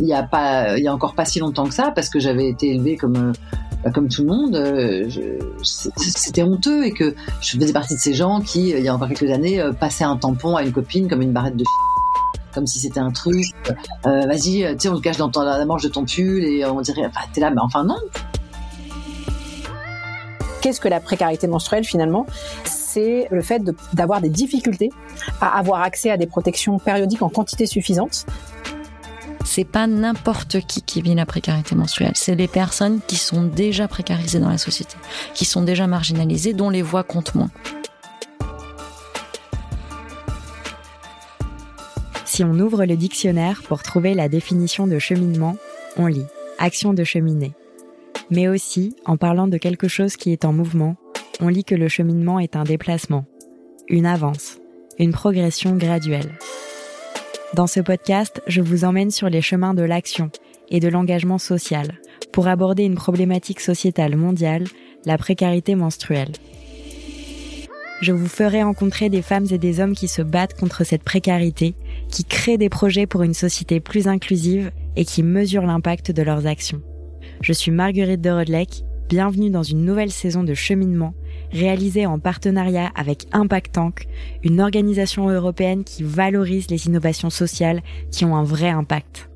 il y a pas, il y a encore pas si longtemps que ça, parce que j'avais été élevée comme bah, comme tout le monde, euh, c'était honteux et que je faisais partie de ces gens qui, il y a encore quelques années, passaient un tampon à une copine comme une barrette de comme si c'était un truc. Euh, Vas-y, tu on le cache dans, la manche de ton pull et on dirait, enfin, t'es là, mais enfin non. Qu'est-ce que la précarité menstruelle finalement? C'est le fait d'avoir des difficultés à avoir accès à des protections périodiques en quantité suffisante. C'est pas n'importe qui qui vit la précarité menstruelle. C'est les personnes qui sont déjà précarisées dans la société, qui sont déjà marginalisées, dont les voix comptent moins. Si on ouvre le dictionnaire pour trouver la définition de cheminement, on lit action de cheminer. Mais aussi, en parlant de quelque chose qui est en mouvement, on lit que le cheminement est un déplacement, une avance, une progression graduelle. Dans ce podcast, je vous emmène sur les chemins de l'action et de l'engagement social pour aborder une problématique sociétale mondiale, la précarité menstruelle. Je vous ferai rencontrer des femmes et des hommes qui se battent contre cette précarité, qui créent des projets pour une société plus inclusive et qui mesurent l'impact de leurs actions. Je suis Marguerite de Rodelec. Bienvenue dans une nouvelle saison de cheminement réalisée en partenariat avec Impact Tank, une organisation européenne qui valorise les innovations sociales qui ont un vrai impact.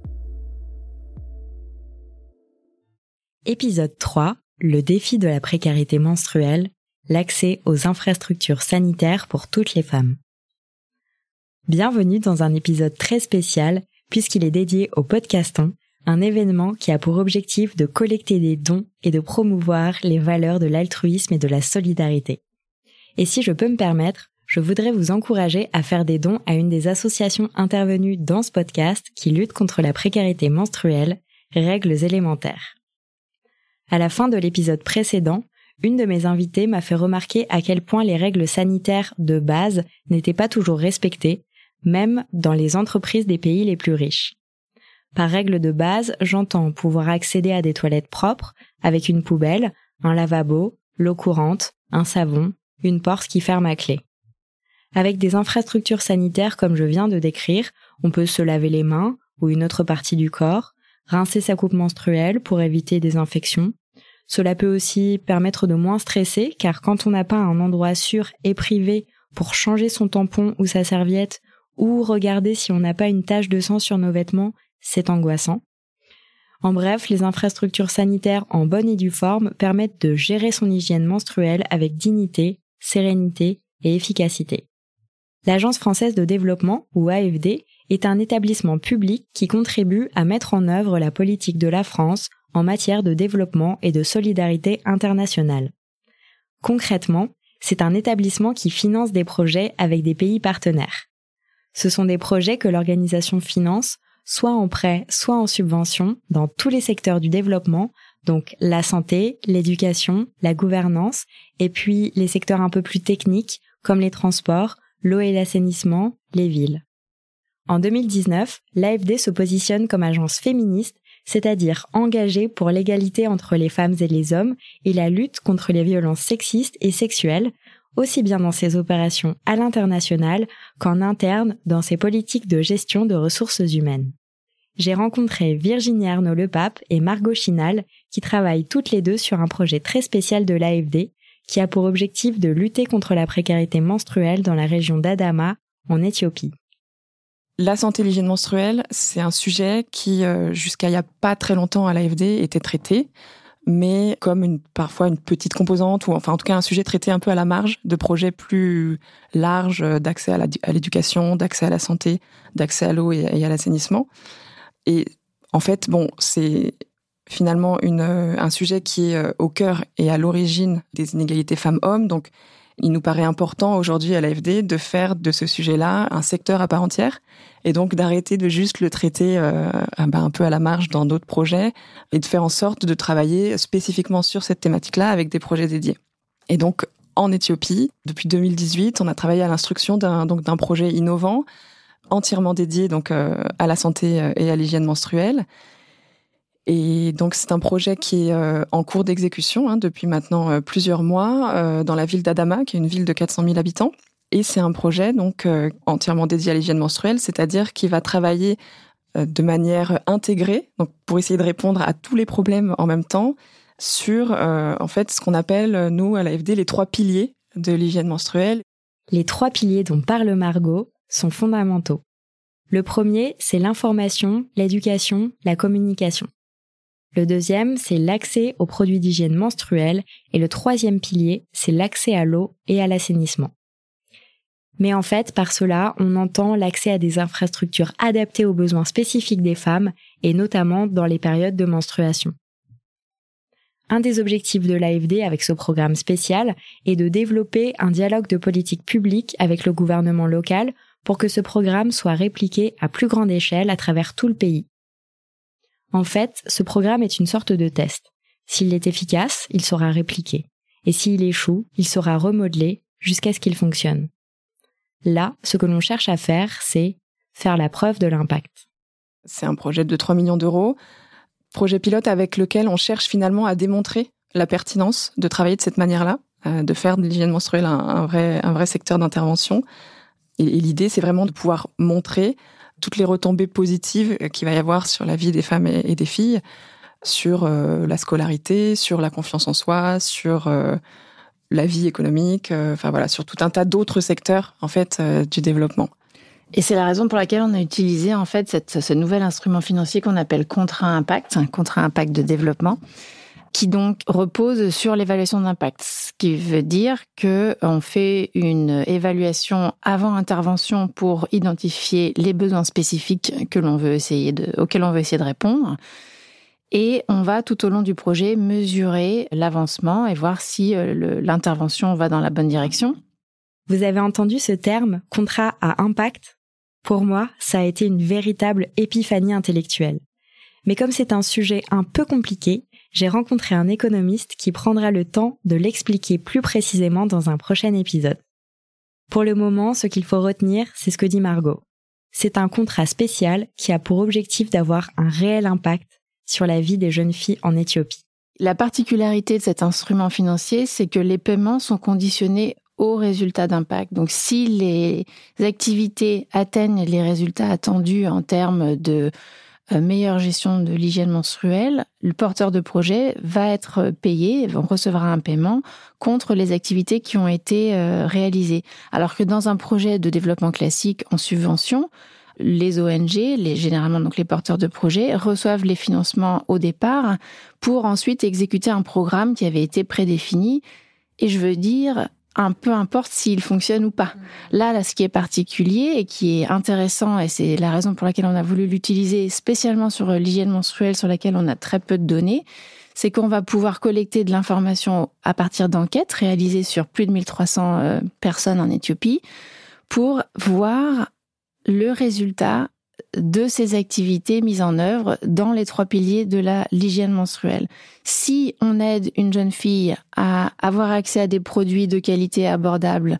Épisode 3. Le défi de la précarité menstruelle, l'accès aux infrastructures sanitaires pour toutes les femmes. Bienvenue dans un épisode très spécial puisqu'il est dédié au podcaston un événement qui a pour objectif de collecter des dons et de promouvoir les valeurs de l'altruisme et de la solidarité. Et si je peux me permettre, je voudrais vous encourager à faire des dons à une des associations intervenues dans ce podcast qui lutte contre la précarité menstruelle, Règles élémentaires. À la fin de l'épisode précédent, une de mes invitées m'a fait remarquer à quel point les règles sanitaires de base n'étaient pas toujours respectées, même dans les entreprises des pays les plus riches. Par règle de base, j'entends pouvoir accéder à des toilettes propres, avec une poubelle, un lavabo, l'eau courante, un savon, une porte qui ferme à clé. Avec des infrastructures sanitaires comme je viens de décrire, on peut se laver les mains ou une autre partie du corps, rincer sa coupe menstruelle pour éviter des infections. Cela peut aussi permettre de moins stresser car quand on n'a pas un endroit sûr et privé pour changer son tampon ou sa serviette ou regarder si on n'a pas une tache de sang sur nos vêtements, c'est angoissant. En bref, les infrastructures sanitaires en bonne et due forme permettent de gérer son hygiène menstruelle avec dignité, sérénité et efficacité. L'Agence française de développement, ou AFD, est un établissement public qui contribue à mettre en œuvre la politique de la France en matière de développement et de solidarité internationale. Concrètement, c'est un établissement qui finance des projets avec des pays partenaires. Ce sont des projets que l'organisation finance soit en prêt, soit en subvention dans tous les secteurs du développement, donc la santé, l'éducation, la gouvernance, et puis les secteurs un peu plus techniques comme les transports, l'eau et l'assainissement, les villes. En 2019, l'AFD se positionne comme agence féministe, c'est-à-dire engagée pour l'égalité entre les femmes et les hommes et la lutte contre les violences sexistes et sexuelles, aussi bien dans ses opérations à l'international qu'en interne dans ses politiques de gestion de ressources humaines j'ai rencontré Virginie Arnaud Lepape et Margot Chinal qui travaillent toutes les deux sur un projet très spécial de l'AFD qui a pour objectif de lutter contre la précarité menstruelle dans la région d'Adama en Éthiopie. La santé et l'hygiène menstruelle, c'est un sujet qui, euh, jusqu'à il n'y a pas très longtemps à l'AFD, était traité, mais comme parfois une petite composante, ou enfin en tout cas un sujet traité un peu à la marge de projets plus larges d'accès à l'éducation, d'accès à la santé, d'accès à l'eau et à l'assainissement. Et en fait, bon, c'est finalement euh, un sujet qui est euh, au cœur et à l'origine des inégalités femmes-hommes. Donc, il nous paraît important aujourd'hui à l'AFD de faire de ce sujet-là un secteur à part entière et donc d'arrêter de juste le traiter euh, bah, un peu à la marge dans d'autres projets et de faire en sorte de travailler spécifiquement sur cette thématique-là avec des projets dédiés. Et donc, en Éthiopie, depuis 2018, on a travaillé à l'instruction d'un projet innovant entièrement dédié donc euh, à la santé euh, et à l'hygiène menstruelle. Et donc c'est un projet qui est euh, en cours d'exécution hein, depuis maintenant plusieurs mois dans la ville d'Adama, qui est une ville de 400 000 habitants. Et c'est un projet donc entièrement dédié à l'hygiène menstruelle, c'est-à-dire qui va travailler de manière intégrée, pour essayer de répondre à tous les problèmes en même temps, sur en fait ce qu'on appelle nous à l'AFD les trois piliers de l'hygiène menstruelle. Les trois piliers dont parle Margot sont fondamentaux. Le premier, c'est l'information, l'éducation, la communication. Le deuxième, c'est l'accès aux produits d'hygiène menstruelle. Et le troisième pilier, c'est l'accès à l'eau et à l'assainissement. Mais en fait, par cela, on entend l'accès à des infrastructures adaptées aux besoins spécifiques des femmes, et notamment dans les périodes de menstruation. Un des objectifs de l'AFD avec ce programme spécial est de développer un dialogue de politique publique avec le gouvernement local pour que ce programme soit répliqué à plus grande échelle à travers tout le pays. En fait, ce programme est une sorte de test. S'il est efficace, il sera répliqué. Et s'il échoue, il sera remodelé jusqu'à ce qu'il fonctionne. Là, ce que l'on cherche à faire, c'est faire la preuve de l'impact. C'est un projet de 3 millions d'euros, projet pilote avec lequel on cherche finalement à démontrer la pertinence de travailler de cette manière-là, euh, de faire de l'hygiène menstruelle un, un vrai secteur d'intervention. Et, l'idée, c'est vraiment de pouvoir montrer toutes les retombées positives qu'il va y avoir sur la vie des femmes et, des filles, sur euh, la scolarité, sur la confiance en soi, sur euh, la vie économique, euh, enfin voilà, sur tout un tas d'autres secteurs en fait du développement. Et c'est la raison pour laquelle on a utilisé en fait ce nouvel instrument financier qu'on appelle contrat impact, un contrat impact de développement, qui donc repose sur l'évaluation d'impact, ce qui veut dire que on fait une évaluation avant intervention pour identifier les besoins spécifiques auxquels on veut essayer de répondre. Et on va tout au long du projet mesurer l'avancement et voir si euh, l'intervention va dans la bonne direction. Vous avez entendu ce terme contrat à impact? Pour moi, ça a été une véritable épiphanie intellectuelle. Mais comme c'est un sujet un peu compliqué, j'ai rencontré un économiste qui prendra le temps de l'expliquer plus précisément dans un prochain épisode. Pour le moment, ce qu'il faut retenir, c'est ce que dit Margot. C'est un contrat spécial qui a pour objectif d'avoir un réel impact sur la vie des jeunes filles en Éthiopie. La particularité de cet instrument financier, c'est que les paiements sont conditionnés aux résultats d'impact. Donc si les activités atteignent les résultats attendus en termes de meilleure gestion de l'hygiène menstruelle, le porteur de projet va être payé, recevra un paiement contre les activités qui ont été euh, réalisées. Alors que dans un projet de développement classique en subvention, les ONG, les, généralement donc les porteurs de projet, reçoivent les financements au départ pour ensuite exécuter un programme qui avait été prédéfini. Et je veux dire, un peu importe s'il fonctionne ou pas. Là, là, ce qui est particulier et qui est intéressant, et c'est la raison pour laquelle on a voulu l'utiliser spécialement sur l'hygiène menstruelle sur laquelle on a très peu de données, c'est qu'on va pouvoir collecter de l'information à partir d'enquêtes réalisées sur plus de 1300 euh, personnes en Éthiopie pour voir le résultat de ces activités mises en œuvre dans les trois piliers de la l'hygiène menstruelle. Si on aide une jeune fille à avoir accès à des produits de qualité abordable,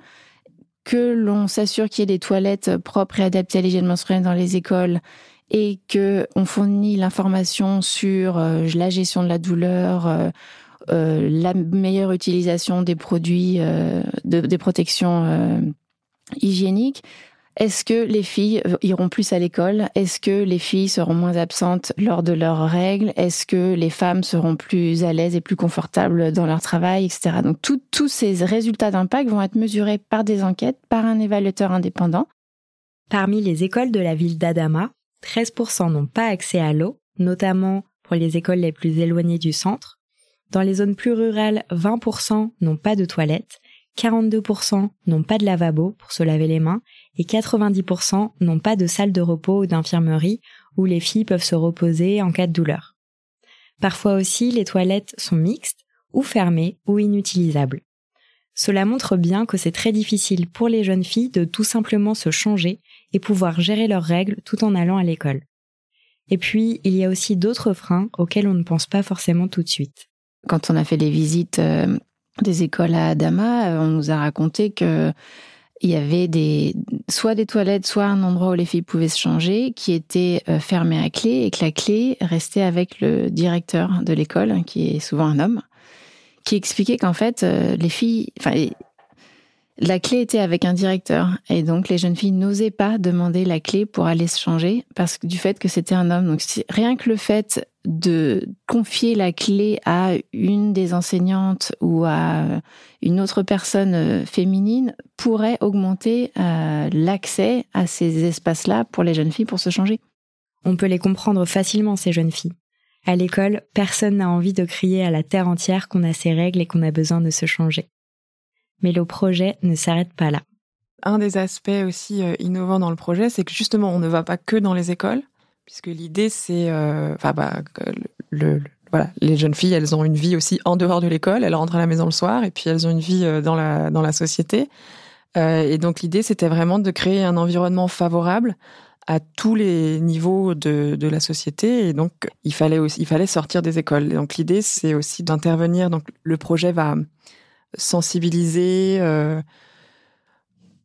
que l'on s'assure qu'il y ait des toilettes propres et adaptées à l'hygiène menstruelle dans les écoles, et que on fournit l'information sur euh, la gestion de la douleur, euh, euh, la meilleure utilisation des produits de, des protections hygiéniques, est-ce que les filles euh, iront plus à l'école? Est-ce que les filles seront moins absentes lors de leurs règles? Est-ce que les femmes seront plus à l'aise et plus confortables dans leur travail, etc. Donc tous ces résultats d'impact vont être mesurés par des enquêtes, par un évaluateur indépendant. Parmi les écoles de la ville d'Adama, 13% n'ont pas accès à l'eau, notamment pour les écoles les plus éloignées du centre. Dans les zones plus rurales, 20% n'ont pas de toilettes 42% n'ont pas de lavabo pour se laver les mains et 90% n'ont pas de salle de repos ou d'infirmerie où les filles peuvent se reposer en cas de douleur. Parfois aussi, les toilettes sont mixtes ou fermées ou inutilisables. Cela montre bien que c'est très difficile pour les jeunes filles de tout simplement se changer et pouvoir gérer leurs règles tout en allant à l'école. Et puis, il y a aussi d'autres freins auxquels on ne pense pas forcément tout de suite. Quand on a fait les visites euh, des écoles à Adama, euh, on nous a raconté que il y avait des soit des toilettes, soit un endroit où les filles pouvaient se changer, qui était euh, fermé à clé et que la clé restait avec le directeur de l'école, qui est souvent un homme, qui expliquait qu'en fait euh, les filles, enfin La clé était avec un directeur et donc les jeunes filles n'osaient pas demander la clé pour aller se changer parce que du fait que c'était un homme. Donc rien que le fait de confier la clé à une des enseignantes ou à une autre personne euh, féminine pourrait augmenter euh, l'accès à ces espaces-là pour les jeunes filles pour se changer. On peut les comprendre facilement, ces jeunes filles. À l'école, personne n'a envie de crier à la terre entière qu'on a ses règles et qu'on a besoin de se changer mais le projet ne s'arrête pas là. Un des aspects aussi euh, innovants dans le projet, c'est que justement, on ne va pas que dans les écoles, puisque l'idée, c'est, euh, bah, voilà, les jeunes filles, elles ont une vie aussi en dehors de l'école. Elles rentrent à la maison le soir, et puis elles ont une vie euh, dans la dans la société. et donc l'idée, c'était vraiment de créer un environnement favorable à tous les niveaux de, de la société. Et donc, il fallait aussi, il fallait sortir des écoles. donc l'idée, c'est aussi d'intervenir. Donc le projet va sensibiliser euh,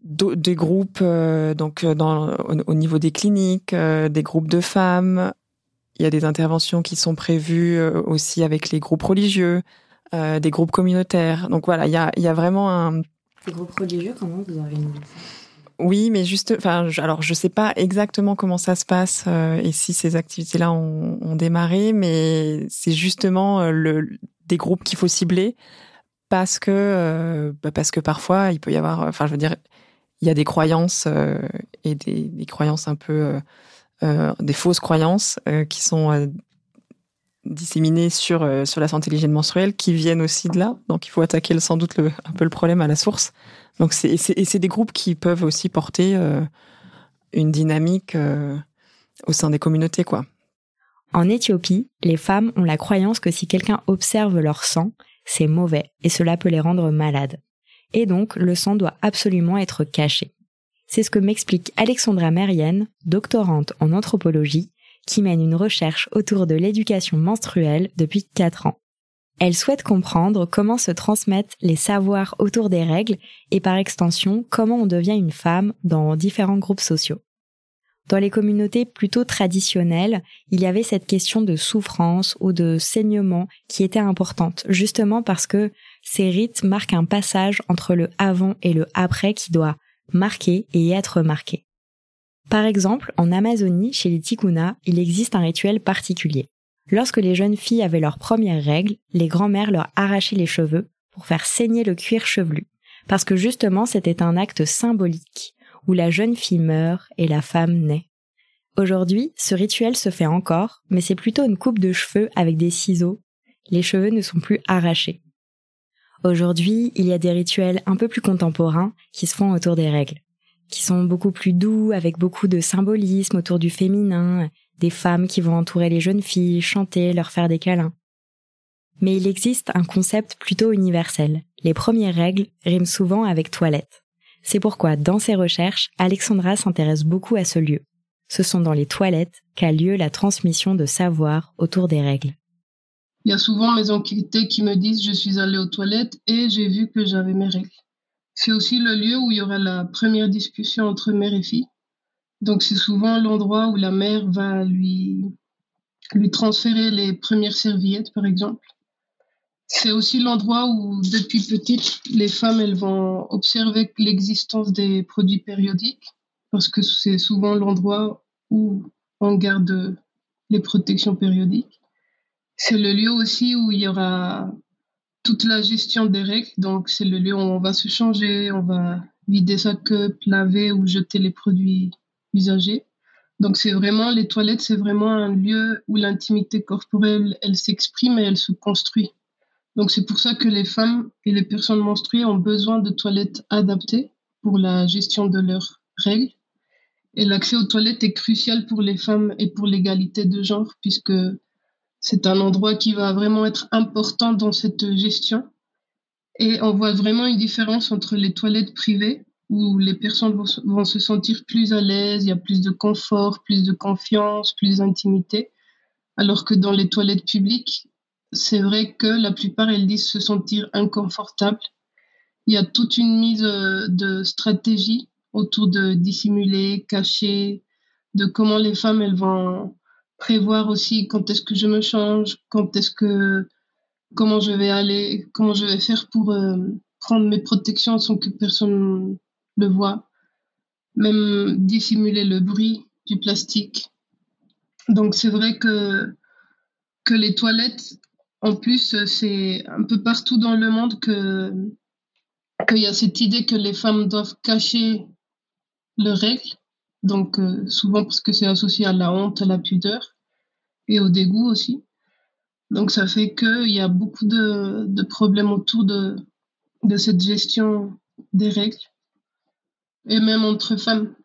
des groupes euh, donc euh, dans, au, niveau des cliniques, des groupes de femmes. Il y a des interventions qui sont prévues aussi avec les groupes religieux, des groupes communautaires. Donc voilà, il y a, il y a vraiment un. Ces groupes religieux, comment vous organisez oui, mais juste, enfin, alors je sais pas exactement comment ça se passe et si ces activités-là ont, ont, démarré, mais c'est justement le, des groupes qu'il faut cibler parce que euh, bah, parce que parfois il peut y avoir, enfin je veux dire, il y a des croyances euh, et des, des, croyances un peu euh, des fausses croyances qui sont disséminées sur sur la santé l'hygiène menstruelle qui viennent aussi de là. Donc il faut attaquer sans doute le, un peu le problème à la source. Donc c'est et c'est des groupes qui peuvent aussi porter une dynamique au sein des communautés quoi. En Éthiopie, les femmes ont la croyance que si quelqu'un observe leur sang, c'est mauvais et cela peut les rendre malades. Et donc, le sang doit absolument être caché. C'est ce que m'explique Alexandra Merienne, doctorante en anthropologie, qui mène une recherche autour de l'éducation menstruelle depuis 4 ans. Elle souhaite comprendre comment se transmettent les savoirs autour des règles et par extension comment on devient une femme dans différents groupes sociaux. Dans les communautés plutôt traditionnelles, il y avait cette question de souffrance ou de saignement qui était importante, justement parce que ces rites marquent un passage entre le avant et le après qui doit marquer et être marqué. Par exemple, en Amazonie, chez les Tikuna, il existe un rituel particulier. Lorsque les jeunes filles avaient leurs premières règles, les grands-mères leur arrachaient les cheveux pour faire saigner le cuir chevelu, parce que justement c'était un acte symbolique où la jeune fille meurt et la femme naît. Aujourd'hui, ce rituel se fait encore, mais c'est plutôt une coupe de cheveux avec des ciseaux. Les cheveux ne sont plus arrachés. Aujourd'hui, il y a des rituels un peu plus contemporains qui se font autour des règles, qui sont beaucoup plus doux, avec beaucoup de symbolisme autour du féminin, des femmes qui vont entourer les jeunes filles, chanter, leur faire des câlins. Mais il existe un concept plutôt universel. Les premières règles riment souvent avec toilette. C'est pourquoi, dans ses recherches, Alexandra s'intéresse beaucoup à ce lieu. Ce sont dans les toilettes qu'a lieu la transmission de savoir autour des règles. Il y a souvent mes enquêtés qui me disent je suis allée aux toilettes et j'ai vu que j'avais mes règles. C'est aussi le lieu où il y aura la première discussion entre mère et fille. Donc c'est souvent l'endroit où la mère va lui, lui transférer les premières serviettes, par exemple. C'est aussi l'endroit où, depuis petite, les femmes elles vont observer l'existence des produits périodiques, parce que c'est souvent l'endroit où on garde les protections périodiques. C'est le lieu aussi où il y aura toute la gestion des règles, donc c'est le lieu où on va se changer, on va vider sa cup, laver ou jeter les produits usagés. Donc c'est vraiment les toilettes, c'est vraiment un lieu où l'intimité corporelle, elle s'exprime et elle se construit. Donc c'est pour ça que les femmes et les personnes menstruées ont besoin de toilettes adaptées pour la gestion de leurs règles. Et l'accès aux toilettes est crucial pour les femmes et pour l'égalité de genre, puisque c'est un endroit qui va vraiment être important dans cette gestion. Et on voit vraiment une différence entre les toilettes privées, où les personnes vont, se sentir plus à l'aise, il y a plus de confort, plus de confiance, plus d'intimité, alors que dans les toilettes publiques, c'est vrai que la plupart, elles disent se sentir inconfortables. Il y a toute une mise euh, de stratégie autour de dissimuler, cacher, de comment les femmes, elles vont prévoir aussi quand est-ce que je me change, quand est-ce que, comment je vais aller, comment je vais faire pour, euh, prendre mes protections sans que personne le voit. Même dissimuler le bruit du plastique. Donc c'est vrai que, que les toilettes, en plus, c'est un peu partout dans le monde que qu'il y a cette idée que les femmes doivent cacher leurs règles. Donc euh, souvent parce que c'est associé à la honte, à la pudeur et au dégoût aussi. Donc ça fait qu'il y a beaucoup de, de problèmes autour de, de cette gestion des règles et même entre femmes.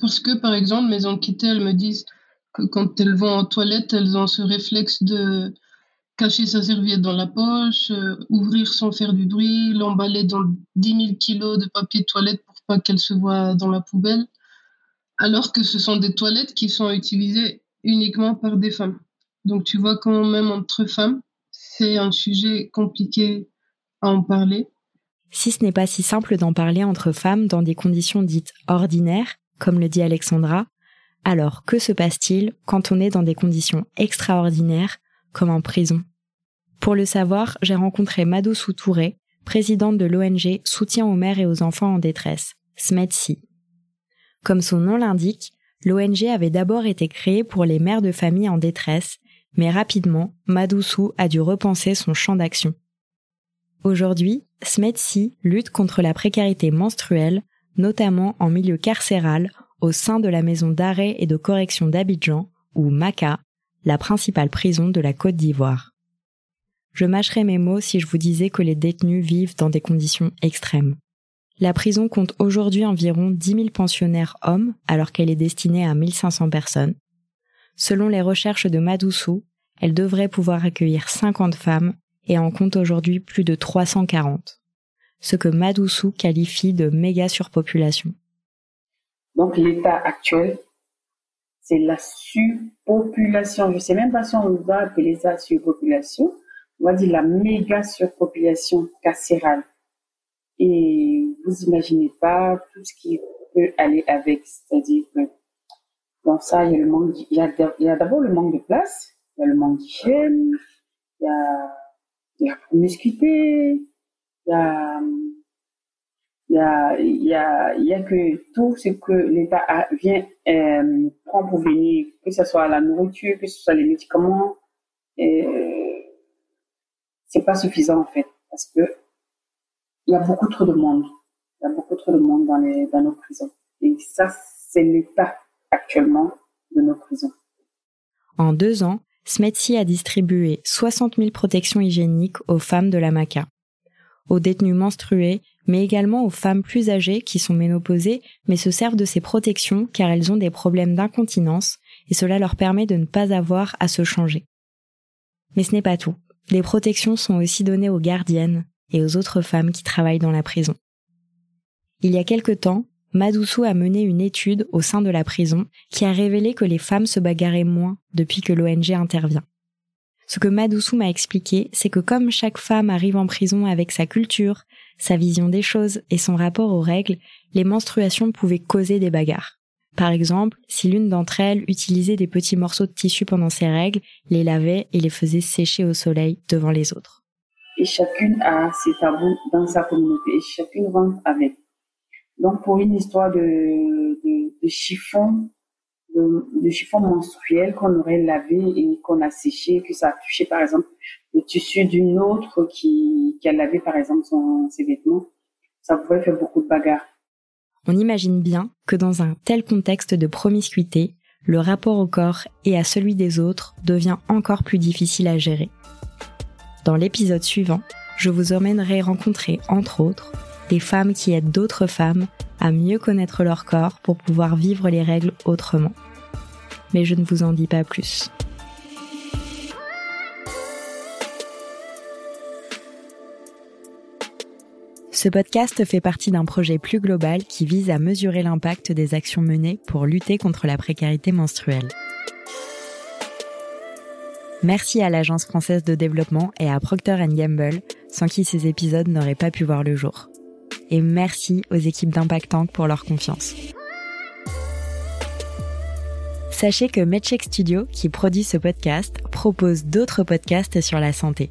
Parce que, par exemple, mes enquêtées, elles me disent que quand elles vont en toilette, elles ont ce réflexe de cacher sa serviette dans la poche, euh, ouvrir sans faire du bruit, l'emballer dans 10 000 kilos de papier de toilette pour pas qu'elle se voit dans la poubelle, alors que ce sont des toilettes qui sont utilisées uniquement par des femmes. Donc tu vois quand même entre femmes, c'est un sujet compliqué à en parler. Si ce n'est pas si simple d'en parler entre femmes dans des conditions dites ordinaires, comme le dit Alexandra, alors que se passe-t-il quand on est dans des conditions extraordinaires, comme en prison Pour le savoir, j'ai rencontré Madou Touré, présidente de l'ONG Soutien aux mères et aux enfants en détresse, SMEDSI. Comme son nom l'indique, l'ONG avait d'abord été créée pour les mères de famille en détresse, mais rapidement, Madoussou a dû repenser son champ d'action. Aujourd'hui, SMEDSI lutte contre la précarité menstruelle, notamment en milieu carcéral, au sein de la maison d'arrêt et de correction d'Abidjan, ou MACA, la principale prison de la Côte d'Ivoire. Je mâcherais mes mots si je vous disais que les détenus vivent dans des conditions extrêmes. La prison compte aujourd'hui environ 10 000 pensionnaires hommes, alors qu'elle est destinée à 1500 personnes. Selon les recherches de Madoussou, elle devrait pouvoir accueillir 50 femmes et en compte aujourd'hui plus de 340, ce que Madoussou qualifie de méga surpopulation. Donc l'état actuel, c'est la surpopulation. Je ne sais même pas si on va appeler ça surpopulation. On va dire la méga surpopulation carcérale. Et vous imaginez pas tout ce qui peut aller avec. C'est-à-dire que dans ça, il y a le manque, il y a d'abord le manque de place, il y a le manque d'hygiène, il y a il y a promiscuité, il y a, il y a, il y a, il y a que tout ce que l'État vient euh, prend pour venir, que ce soit la nourriture, que ce soit les médicaments, euh, c'est pas suffisant en fait, parce que il y a beaucoup trop de monde, il y a beaucoup trop de monde dans les dans nos prisons, et ça c'est l'état actuellement de nos prisons. En deux ans, Smetsi a distribué 60 000 protections hygiéniques aux femmes de la MACA, aux détenus menstrués, mais également aux femmes plus âgées qui sont ménopausées mais se servent de ces protections car elles ont des problèmes d'incontinence et cela leur permet de ne pas avoir à se changer. Mais ce n'est pas tout. Les protections sont aussi données aux gardiennes et aux autres femmes qui travaillent dans la prison. Il y a quelque temps, Madoussou a mené une étude au sein de la prison qui a révélé que les femmes se bagarraient moins depuis que l'ONG intervient. Ce que Madoussou m'a expliqué, c'est que comme chaque femme arrive en prison avec sa culture, sa vision des choses et son rapport aux règles, les menstruations pouvaient causer des bagarres. Par exemple, si l'une d'entre elles utilisait des petits morceaux de tissu pendant ses règles, les lavait et les faisait sécher au soleil devant les autres. Et chacune a ses tabous dans sa communauté et chacune rentre avec. Donc, pour une histoire de, de, chiffon, de, chiffon menstruel qu'on aurait lavé et qu'on a séché, que ça a touché, par exemple, le tissu d'une autre qui, a lavé, par exemple, ses vêtements, ça pouvait faire beaucoup de bagarres. On imagine bien que dans un tel contexte de promiscuité, le rapport au corps et à celui des autres devient encore plus difficile à gérer. Dans l'épisode suivant, je vous emmènerai rencontrer, entre autres, des femmes qui aident d'autres femmes à mieux connaître leur corps pour pouvoir vivre les règles autrement. Mais je ne vous en dis pas plus. Ce podcast fait partie d'un projet plus global qui vise à mesurer l'impact des actions menées pour lutter contre la précarité menstruelle. Merci à l'Agence française de développement et à Procter Gamble, sans qui ces épisodes n'auraient pas pu voir le jour et merci aux équipes d'Impact Tank pour leur confiance. Sachez que MedCheck Studio, qui produit ce podcast, propose d'autres podcasts sur la santé.